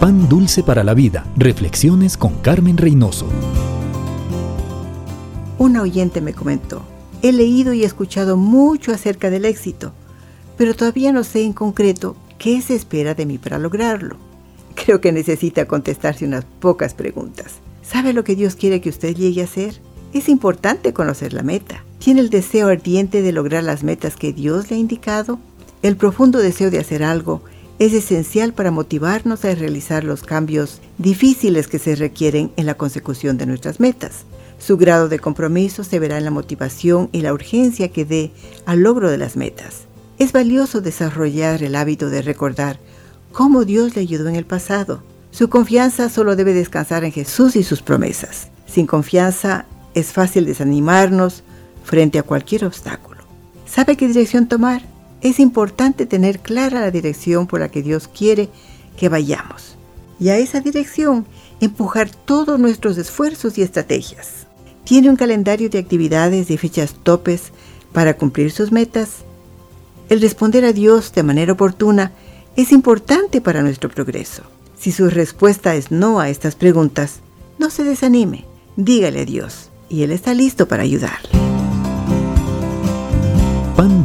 Pan dulce para la vida. Reflexiones con Carmen Reynoso. Una oyente me comentó, he leído y escuchado mucho acerca del éxito, pero todavía no sé en concreto qué se espera de mí para lograrlo. Creo que necesita contestarse unas pocas preguntas. ¿Sabe lo que Dios quiere que usted llegue a ser? Es importante conocer la meta. ¿Tiene el deseo ardiente de lograr las metas que Dios le ha indicado? El profundo deseo de hacer algo es esencial para motivarnos a realizar los cambios difíciles que se requieren en la consecución de nuestras metas. Su grado de compromiso se verá en la motivación y la urgencia que dé al logro de las metas. Es valioso desarrollar el hábito de recordar cómo Dios le ayudó en el pasado. Su confianza solo debe descansar en Jesús y sus promesas. Sin confianza es fácil desanimarnos frente a cualquier obstáculo. ¿Sabe qué dirección tomar? Es importante tener clara la dirección por la que Dios quiere que vayamos. Y a esa dirección empujar todos nuestros esfuerzos y estrategias. ¿Tiene un calendario de actividades y fechas topes para cumplir sus metas? El responder a Dios de manera oportuna es importante para nuestro progreso. Si su respuesta es no a estas preguntas, no se desanime, dígale a Dios y Él está listo para ayudarle.